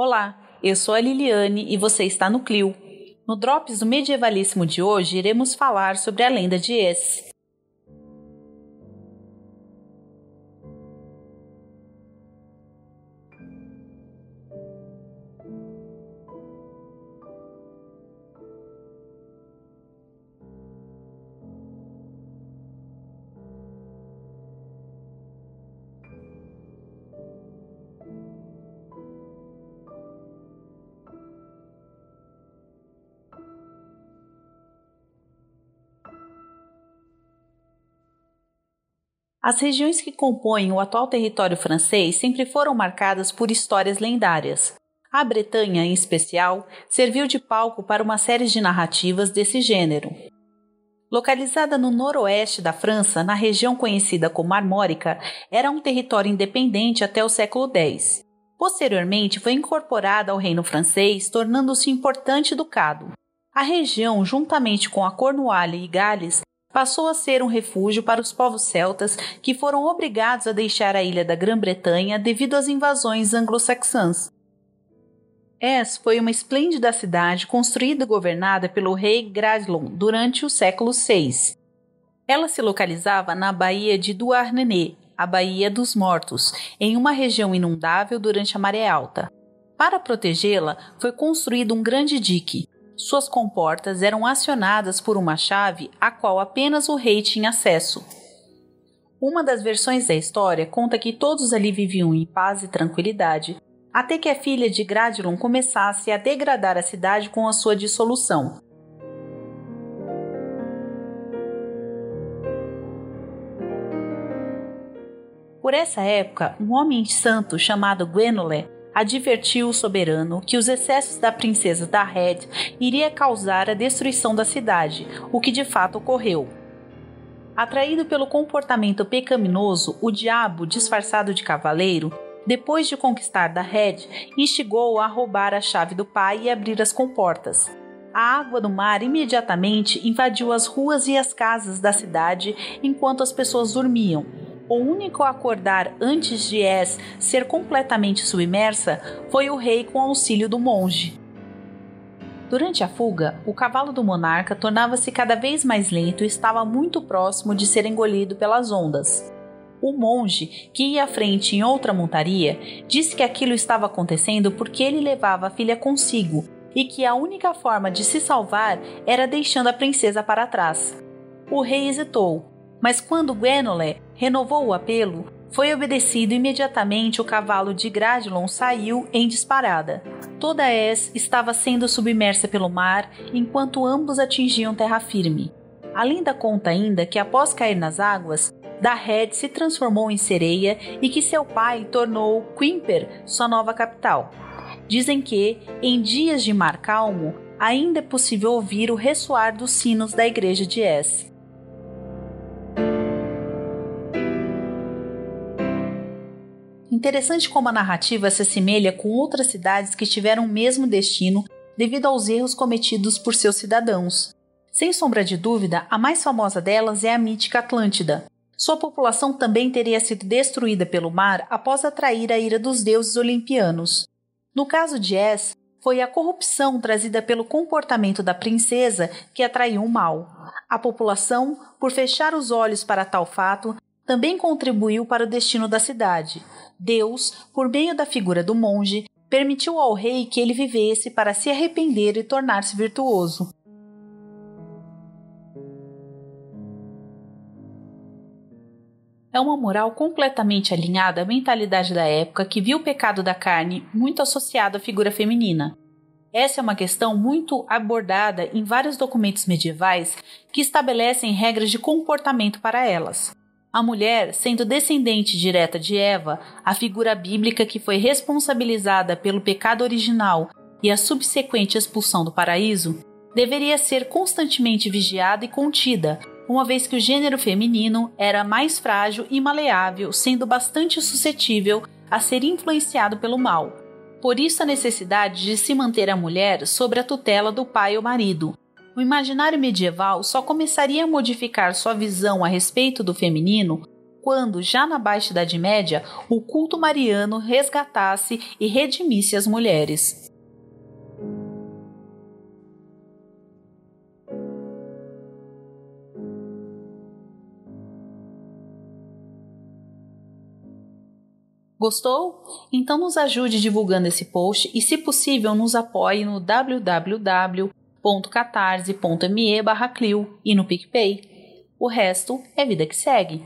Olá, eu sou a Liliane e você está no Clio. No Drops do Medievalíssimo de hoje, iremos falar sobre a lenda de Es. As regiões que compõem o atual território francês sempre foram marcadas por histórias lendárias. A Bretanha, em especial, serviu de palco para uma série de narrativas desse gênero. Localizada no noroeste da França, na região conhecida como Armórica, era um território independente até o século X. Posteriormente, foi incorporada ao reino francês, tornando-se importante ducado. A região, juntamente com a Cornualha e Gales, passou a ser um refúgio para os povos celtas que foram obrigados a deixar a ilha da Grã-Bretanha devido às invasões anglo-saxãs. Es foi uma esplêndida cidade construída e governada pelo rei Gradlon durante o século VI. Ela se localizava na Baía de Douarnenez, a Baía dos Mortos, em uma região inundável durante a maré alta. Para protegê-la, foi construído um grande dique, suas comportas eram acionadas por uma chave a qual apenas o rei tinha acesso. Uma das versões da história conta que todos ali viviam em paz e tranquilidade, até que a filha de Gradilon começasse a degradar a cidade com a sua dissolução. Por essa época, um homem santo chamado Gwenole advertiu o soberano que os excessos da princesa da Red iria causar a destruição da cidade, o que de fato ocorreu. Atraído pelo comportamento pecaminoso, o diabo, disfarçado de cavaleiro, depois de conquistar da Red, instigou-o a roubar a chave do pai e abrir as comportas. A água do mar imediatamente invadiu as ruas e as casas da cidade enquanto as pessoas dormiam, o único a acordar antes de Es ser completamente submersa foi o rei com auxílio do monge. Durante a fuga, o cavalo do monarca tornava-se cada vez mais lento e estava muito próximo de ser engolido pelas ondas. O monge, que ia à frente em outra montaria, disse que aquilo estava acontecendo porque ele levava a filha consigo e que a única forma de se salvar era deixando a princesa para trás. O rei hesitou, mas quando Gwenole renovou o apelo, foi obedecido imediatamente o cavalo de Gradlon saiu em disparada. Toda Es estava sendo submersa pelo mar enquanto ambos atingiam terra firme. A lenda conta ainda que após cair nas águas, Dahed se transformou em sereia e que seu pai tornou Quimper sua nova capital. Dizem que, em dias de mar calmo, ainda é possível ouvir o ressoar dos sinos da igreja de Es. Interessante como a narrativa se assemelha com outras cidades que tiveram o mesmo destino devido aos erros cometidos por seus cidadãos. Sem sombra de dúvida, a mais famosa delas é a mítica Atlântida. Sua população também teria sido destruída pelo mar após atrair a ira dos deuses olimpianos. No caso de Es, foi a corrupção trazida pelo comportamento da princesa que atraiu o mal. A população, por fechar os olhos para tal fato, também contribuiu para o destino da cidade. Deus, por meio da figura do monge, permitiu ao rei que ele vivesse para se arrepender e tornar-se virtuoso. É uma moral completamente alinhada à mentalidade da época que viu o pecado da carne muito associado à figura feminina. Essa é uma questão muito abordada em vários documentos medievais que estabelecem regras de comportamento para elas. A mulher, sendo descendente direta de Eva, a figura bíblica que foi responsabilizada pelo pecado original e a subsequente expulsão do paraíso, deveria ser constantemente vigiada e contida, uma vez que o gênero feminino era mais frágil e maleável, sendo bastante suscetível a ser influenciado pelo mal. Por isso, a necessidade de se manter a mulher sob a tutela do pai ou marido, o imaginário medieval só começaria a modificar sua visão a respeito do feminino quando, já na Baixa Idade Média, o culto mariano resgatasse e redimisse as mulheres. Gostou? Então nos ajude divulgando esse post e, se possível, nos apoie no www.catarse.me barra e no PicPay. O resto é vida que segue.